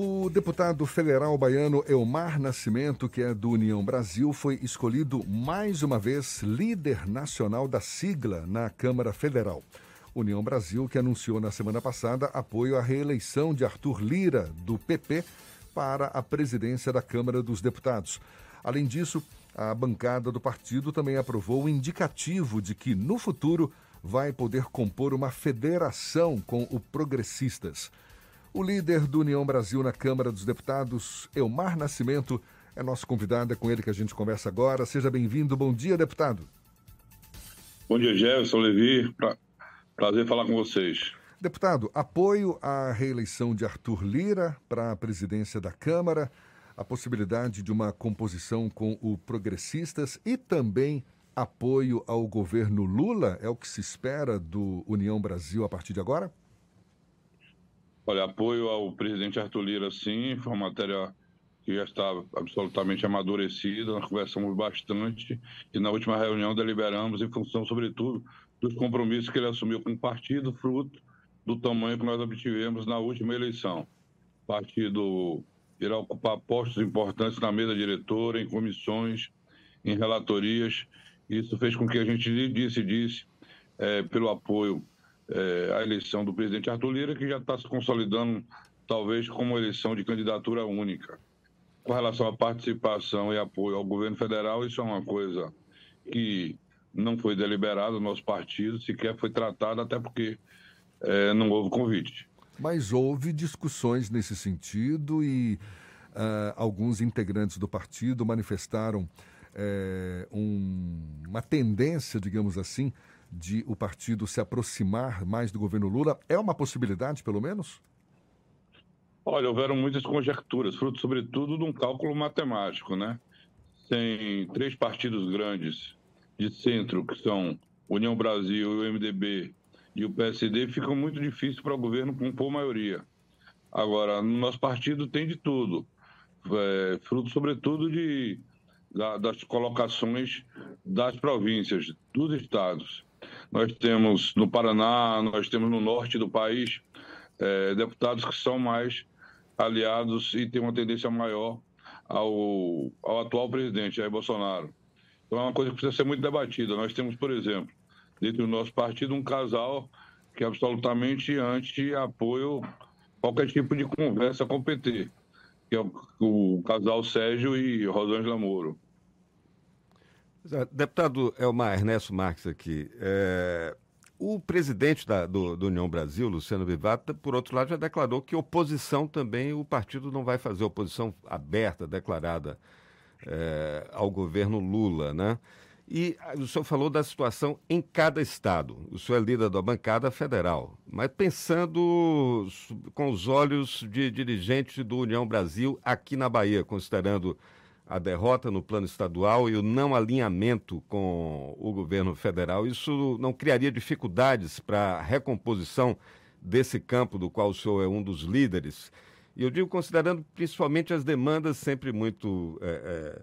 O deputado federal baiano Elmar Nascimento, que é do União Brasil, foi escolhido mais uma vez líder nacional da sigla na Câmara Federal. União Brasil, que anunciou na semana passada apoio à reeleição de Arthur Lira, do PP, para a presidência da Câmara dos Deputados. Além disso, a bancada do partido também aprovou o indicativo de que, no futuro, vai poder compor uma federação com o Progressistas. O líder do União Brasil na Câmara dos Deputados, Elmar Nascimento, é nosso convidado, é com ele que a gente conversa agora. Seja bem-vindo. Bom dia, deputado. Bom dia, Jefferson Levi. Pra... Prazer falar com vocês. Deputado, apoio à reeleição de Arthur Lira para a presidência da Câmara, a possibilidade de uma composição com o Progressistas e também apoio ao governo Lula? É o que se espera do União Brasil a partir de agora? Olha, apoio ao presidente Arthur Lira, sim, foi uma matéria que já está absolutamente amadurecida, nós conversamos bastante e na última reunião deliberamos em função, sobretudo, dos compromissos que ele assumiu com o partido, fruto do tamanho que nós obtivemos na última eleição. O partido irá ocupar postos importantes na mesa diretora, em comissões, em relatorias. Isso fez com que a gente decidisse é, pelo apoio é, à eleição do presidente Arthur Lira, que já está se consolidando, talvez, como eleição de candidatura única. Com relação à participação e apoio ao governo federal, isso é uma coisa que não foi deliberado no nosso partido, sequer foi tratado, até porque é, não houve convite. Mas houve discussões nesse sentido e uh, alguns integrantes do partido manifestaram é, um, uma tendência, digamos assim, de o partido se aproximar mais do governo Lula. É uma possibilidade, pelo menos? Olha, houveram muitas conjecturas, fruto sobretudo de um cálculo matemático, né? Tem três partidos grandes de centro, que são União Brasil, o MDB e o PSD, ficam muito difíceis para o governo compor maioria. Agora, no nosso partido tem de tudo, é, fruto sobretudo de, da, das colocações das províncias, dos estados. Nós temos no Paraná, nós temos no norte do país é, deputados que são mais aliados e têm uma tendência maior ao, ao atual presidente, Jair Bolsonaro. Então é uma coisa que precisa ser muito debatida. Nós temos, por exemplo, dentro do nosso partido, um casal que é absolutamente anti-apoio qualquer tipo de conversa com o PT, que é o, o casal Sérgio e Rosângela Moro. Deputado Elmar Ernesto Marques aqui. É, o presidente da, do, do, União Brasil, Luciano Vivata, por outro lado, já declarou que oposição também o partido não vai fazer, oposição aberta, declarada é, ao governo Lula, né? E o senhor falou da situação em cada estado. O senhor é líder da bancada federal. Mas pensando com os olhos de dirigente do União Brasil aqui na Bahia, considerando a derrota no plano estadual e o não alinhamento com o governo federal, isso não criaria dificuldades para a recomposição desse campo do qual o senhor é um dos líderes? E eu digo considerando principalmente as demandas sempre muito é,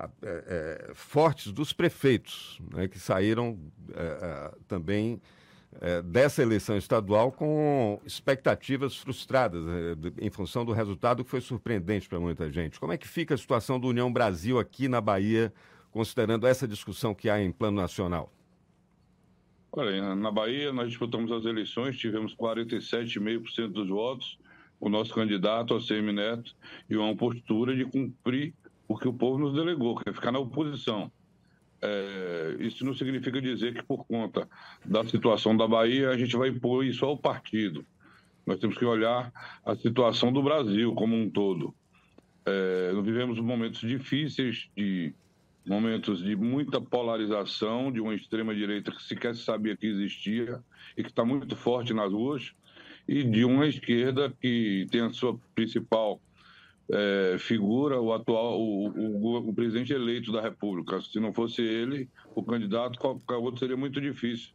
é, é, fortes dos prefeitos, né, que saíram é, é, também é, dessa eleição estadual com expectativas frustradas é, em função do resultado que foi surpreendente para muita gente. Como é que fica a situação do União Brasil aqui na Bahia, considerando essa discussão que há em plano nacional? Olha, na Bahia nós disputamos as eleições, tivemos 47,5% dos votos, o nosso candidato, ACM Neto, e uma postura de cumprir o que o povo nos delegou, que é ficar na oposição. É, isso não significa dizer que, por conta da situação da Bahia, a gente vai impor isso ao partido. Nós temos que olhar a situação do Brasil como um todo. É, nós vivemos momentos difíceis, de momentos de muita polarização, de uma extrema-direita que sequer sabia que existia e que está muito forte nas ruas, e de uma esquerda que tem a sua principal é, figura o atual, o, o, o, presidente eleito da República. Se não fosse ele, o candidato, qualquer outro seria muito difícil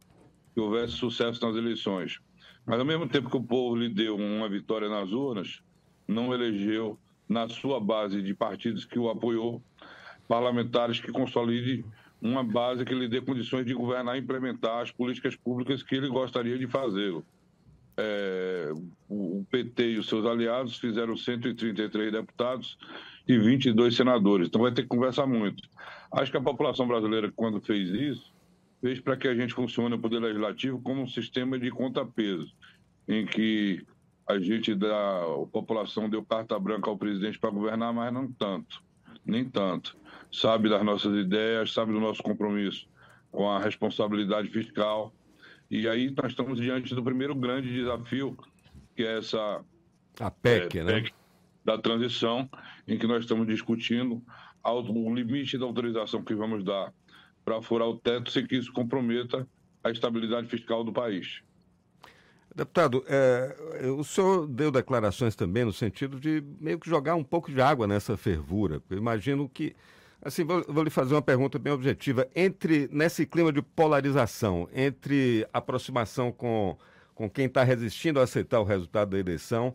que houvesse sucesso nas eleições. Mas ao mesmo tempo que o povo lhe deu uma vitória nas urnas, não elegeu na sua base de partidos que o apoiou parlamentares que consolide uma base que lhe dê condições de governar e implementar as políticas públicas que ele gostaria de fazê-lo. É, o PT e os seus aliados fizeram 133 deputados e 22 senadores. Então vai ter que conversar muito. Acho que a população brasileira, quando fez isso, fez para que a gente funcione o Poder Legislativo como um sistema de contrapeso, em que a gente da a população deu carta branca ao presidente para governar, mas não tanto, nem tanto. Sabe das nossas ideias, sabe do nosso compromisso com a responsabilidade fiscal. E aí nós estamos diante do primeiro grande desafio, que é essa a PEC, é, né? PEC da transição, em que nós estamos discutindo o limite da autorização que vamos dar para furar o teto sem que isso comprometa a estabilidade fiscal do país. Deputado, é, o senhor deu declarações também no sentido de meio que jogar um pouco de água nessa fervura. Eu imagino que, assim, vou, vou, lhe fazer uma pergunta bem objetiva. Entre, nesse clima de polarização, entre aproximação com, com quem está resistindo a aceitar o resultado da eleição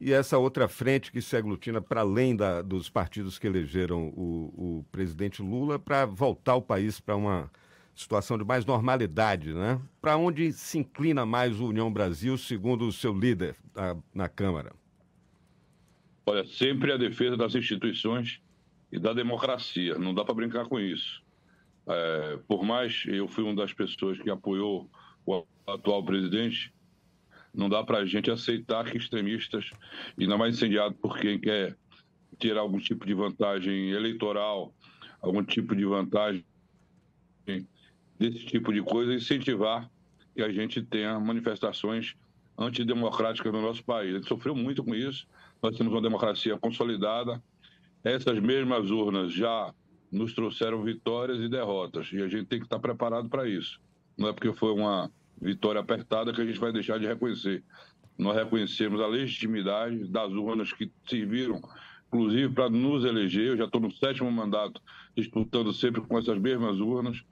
e essa outra frente que se aglutina para além da, dos partidos que elegeram o, o presidente Lula para voltar o país para uma situação de mais normalidade, né? Para onde se inclina mais o União Brasil, segundo o seu líder na, na Câmara? Olha, sempre a defesa das instituições e da democracia. Não dá para brincar com isso. É, por mais eu fui uma das pessoas que apoiou o atual presidente, não dá para a gente aceitar que extremistas, ainda mais incendiado por quem quer tirar algum tipo de vantagem eleitoral, algum tipo de vantagem desse tipo de coisa, incentivar que a gente tenha manifestações antidemocráticas no nosso país. A gente sofreu muito com isso, nós temos uma democracia consolidada, essas mesmas urnas já nos trouxeram vitórias e derrotas, e a gente tem que estar preparado para isso. Não é porque foi uma vitória apertada que a gente vai deixar de reconhecer. Nós reconhecemos a legitimidade das urnas que serviram, inclusive, para nos eleger. Eu já estou no sétimo mandato disputando sempre com essas mesmas urnas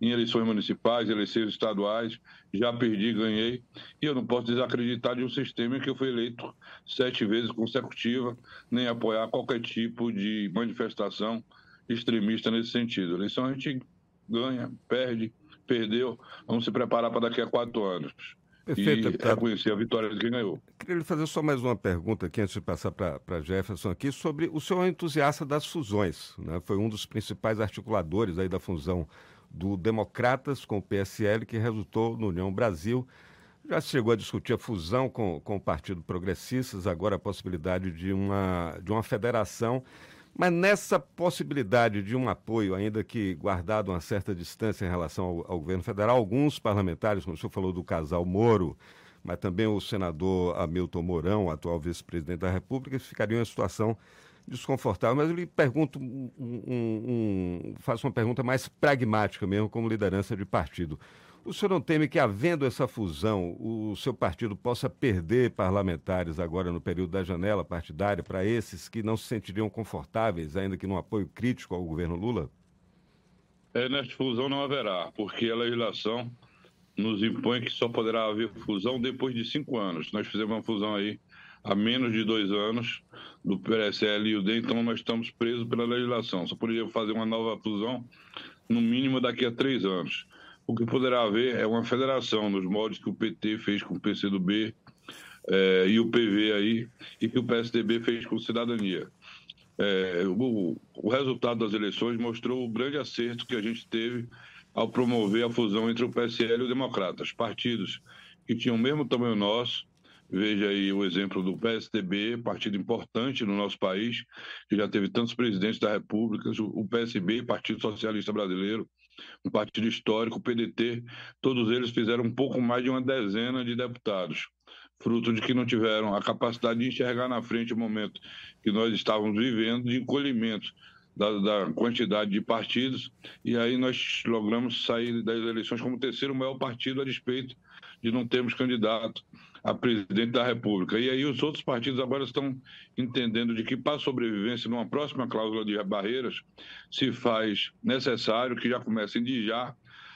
em eleições municipais, eleições estaduais, já perdi, ganhei, e eu não posso desacreditar de um sistema em que eu fui eleito sete vezes consecutiva, nem apoiar qualquer tipo de manifestação extremista nesse sentido. Eleição a gente ganha, perde, perdeu, vamos se preparar para daqui a quatro anos. Perfeito, e deputado. reconhecer a vitória de quem ganhou. Queria lhe fazer só mais uma pergunta aqui, antes de passar para Jefferson aqui, sobre o senhor entusiasta das fusões. Né? Foi um dos principais articuladores aí da fusão do Democratas com o PSL, que resultou no União Brasil. Já chegou a discutir a fusão com, com o Partido Progressistas, agora a possibilidade de uma, de uma federação. Mas nessa possibilidade de um apoio, ainda que guardado uma certa distância em relação ao, ao governo federal, alguns parlamentares, como o senhor falou do casal Moro, mas também o senador Hamilton Mourão, atual vice-presidente da República, ficariam em situação desconfortável, mas eu lhe pergunto, um, um, faço uma pergunta mais pragmática mesmo, como liderança de partido. O senhor não teme que, havendo essa fusão, o seu partido possa perder parlamentares agora no período da janela partidária para esses que não se sentiriam confortáveis, ainda que no apoio crítico ao governo Lula? É, nesta fusão não haverá, porque a legislação nos impõe que só poderá haver fusão depois de cinco anos. Nós fizemos uma fusão aí há menos de dois anos do PSL e o D, então nós estamos presos pela legislação. Só poderia fazer uma nova fusão, no mínimo, daqui a três anos. O que poderá haver é uma federação, nos moldes que o PT fez com o PCdoB é, e o PV aí, e que o PSDB fez com Cidadania. É, o, o resultado das eleições mostrou o grande acerto que a gente teve ao promover a fusão entre o PSL e o Democratas, partidos que tinham o mesmo tamanho nosso, Veja aí o exemplo do PSDB, partido importante no nosso país, que já teve tantos presidentes da República, o PSB, Partido Socialista Brasileiro, um partido histórico, o PDT, todos eles fizeram um pouco mais de uma dezena de deputados, fruto de que não tiveram a capacidade de enxergar na frente o momento que nós estávamos vivendo de encolhimento da, da, quantidade de partidos, e aí nós logramos sair das eleições como o terceiro maior partido a despeito de não termos candidato a presidente da República. E aí os outros partidos agora estão entendendo de que para a sobrevivência numa próxima cláusula de barreiras se faz necessário que já comecem de já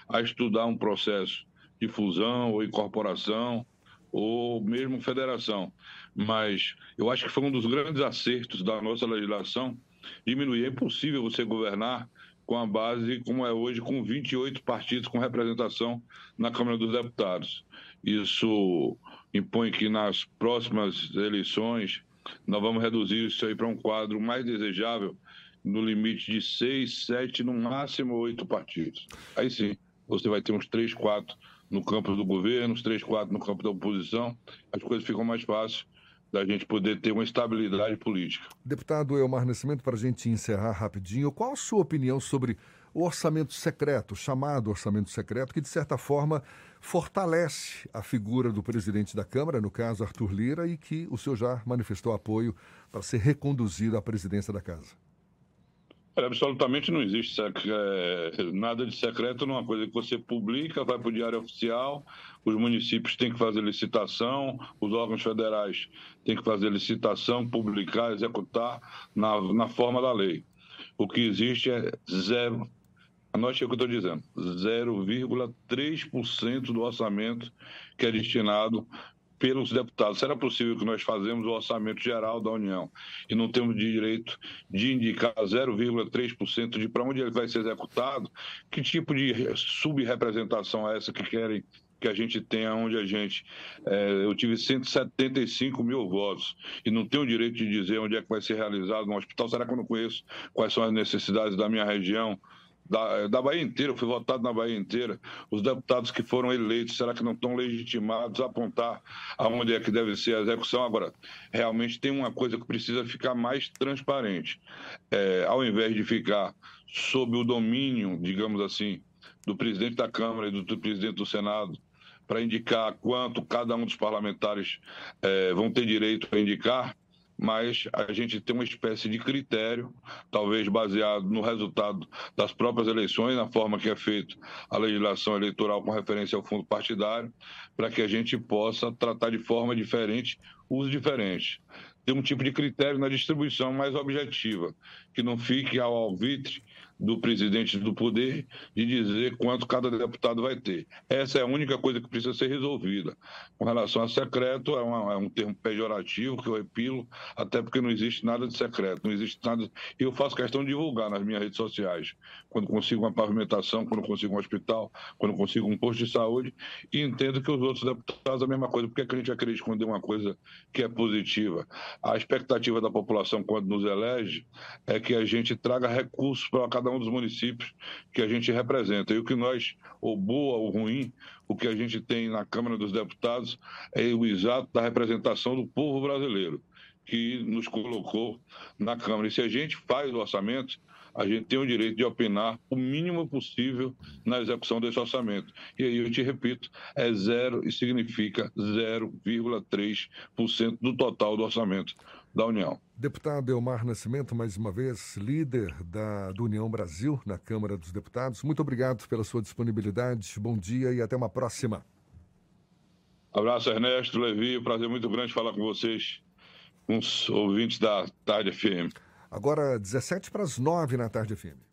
a estudar um processo de fusão ou incorporação ou mesmo federação. Mas eu acho que foi um dos grandes acertos da nossa legislação diminuir. É impossível você governar com a base como é hoje, com 28 partidos com representação na Câmara dos Deputados. Isso impõe que nas próximas eleições nós vamos reduzir isso aí para um quadro mais desejável, no limite de seis, sete, no máximo oito partidos. Aí sim, você vai ter uns três, quatro no campo do governo, uns três, quatro no campo da oposição, as coisas ficam mais fáceis da gente poder ter uma estabilidade política. Deputado Elmar Nascimento, para a gente encerrar rapidinho, qual a sua opinião sobre o orçamento secreto, chamado orçamento secreto, que de certa forma fortalece a figura do presidente da Câmara, no caso Arthur Lira, e que o senhor já manifestou apoio para ser reconduzido à presidência da casa? absolutamente não existe é, nada de secreto numa coisa que você publica, vai para o diário oficial, os municípios têm que fazer licitação, os órgãos federais têm que fazer licitação, publicar, executar na, na forma da lei. O que existe é zero, anote o que eu estou dizendo, 0,3% do orçamento que é destinado pelos deputados. Será possível que nós fazemos o orçamento geral da União e não temos direito de indicar 0,3% de para onde ele vai ser executado? Que tipo de subrepresentação é essa que querem que a gente tenha onde a gente. É, eu tive 175 mil votos e não tenho o direito de dizer onde é que vai ser realizado um hospital. Será que eu não conheço quais são as necessidades da minha região? Da, da Bahia inteira, eu fui votado na Bahia inteira. Os deputados que foram eleitos, será que não estão legitimados a apontar aonde é que deve ser a execução? Agora, realmente tem uma coisa que precisa ficar mais transparente. É, ao invés de ficar sob o domínio, digamos assim, do presidente da Câmara e do, do presidente do Senado, para indicar quanto cada um dos parlamentares é, vão ter direito a indicar, mas a gente tem uma espécie de critério, talvez baseado no resultado das próprias eleições, na forma que é feita a legislação eleitoral com referência ao fundo partidário, para que a gente possa tratar de forma diferente os diferentes. Tem um tipo de critério na distribuição mais objetiva, que não fique ao alvitre do presidente do poder de dizer quanto cada deputado vai ter. Essa é a única coisa que precisa ser resolvida. Com relação a secreto, é, uma, é um termo pejorativo que eu repilo, até porque não existe nada de secreto, não existe nada. Eu faço questão de divulgar nas minhas redes sociais, quando consigo uma pavimentação, quando consigo um hospital, quando consigo um posto de saúde, e entendo que os outros deputados a mesma coisa. Por que, é que a gente vai querer esconder uma coisa que é positiva? A expectativa da população, quando nos elege, é que a gente traga recursos para cada cada um dos municípios que a gente representa. E o que nós, ou boa ou ruim, o que a gente tem na Câmara dos Deputados é o exato da representação do povo brasileiro, que nos colocou na Câmara. E se a gente faz o orçamento, a gente tem o direito de opinar o mínimo possível na execução desse orçamento. E aí eu te repito, é zero e significa 0,3% do total do orçamento da União. Deputado Elmar Nascimento, mais uma vez, líder da, do União Brasil na Câmara dos Deputados. Muito obrigado pela sua disponibilidade. Bom dia e até uma próxima. Abraço, Ernesto, Levi. Prazer muito grande falar com vocês, com os ouvintes da Tarde FM. Agora, 17 para as 9 na Tarde FM.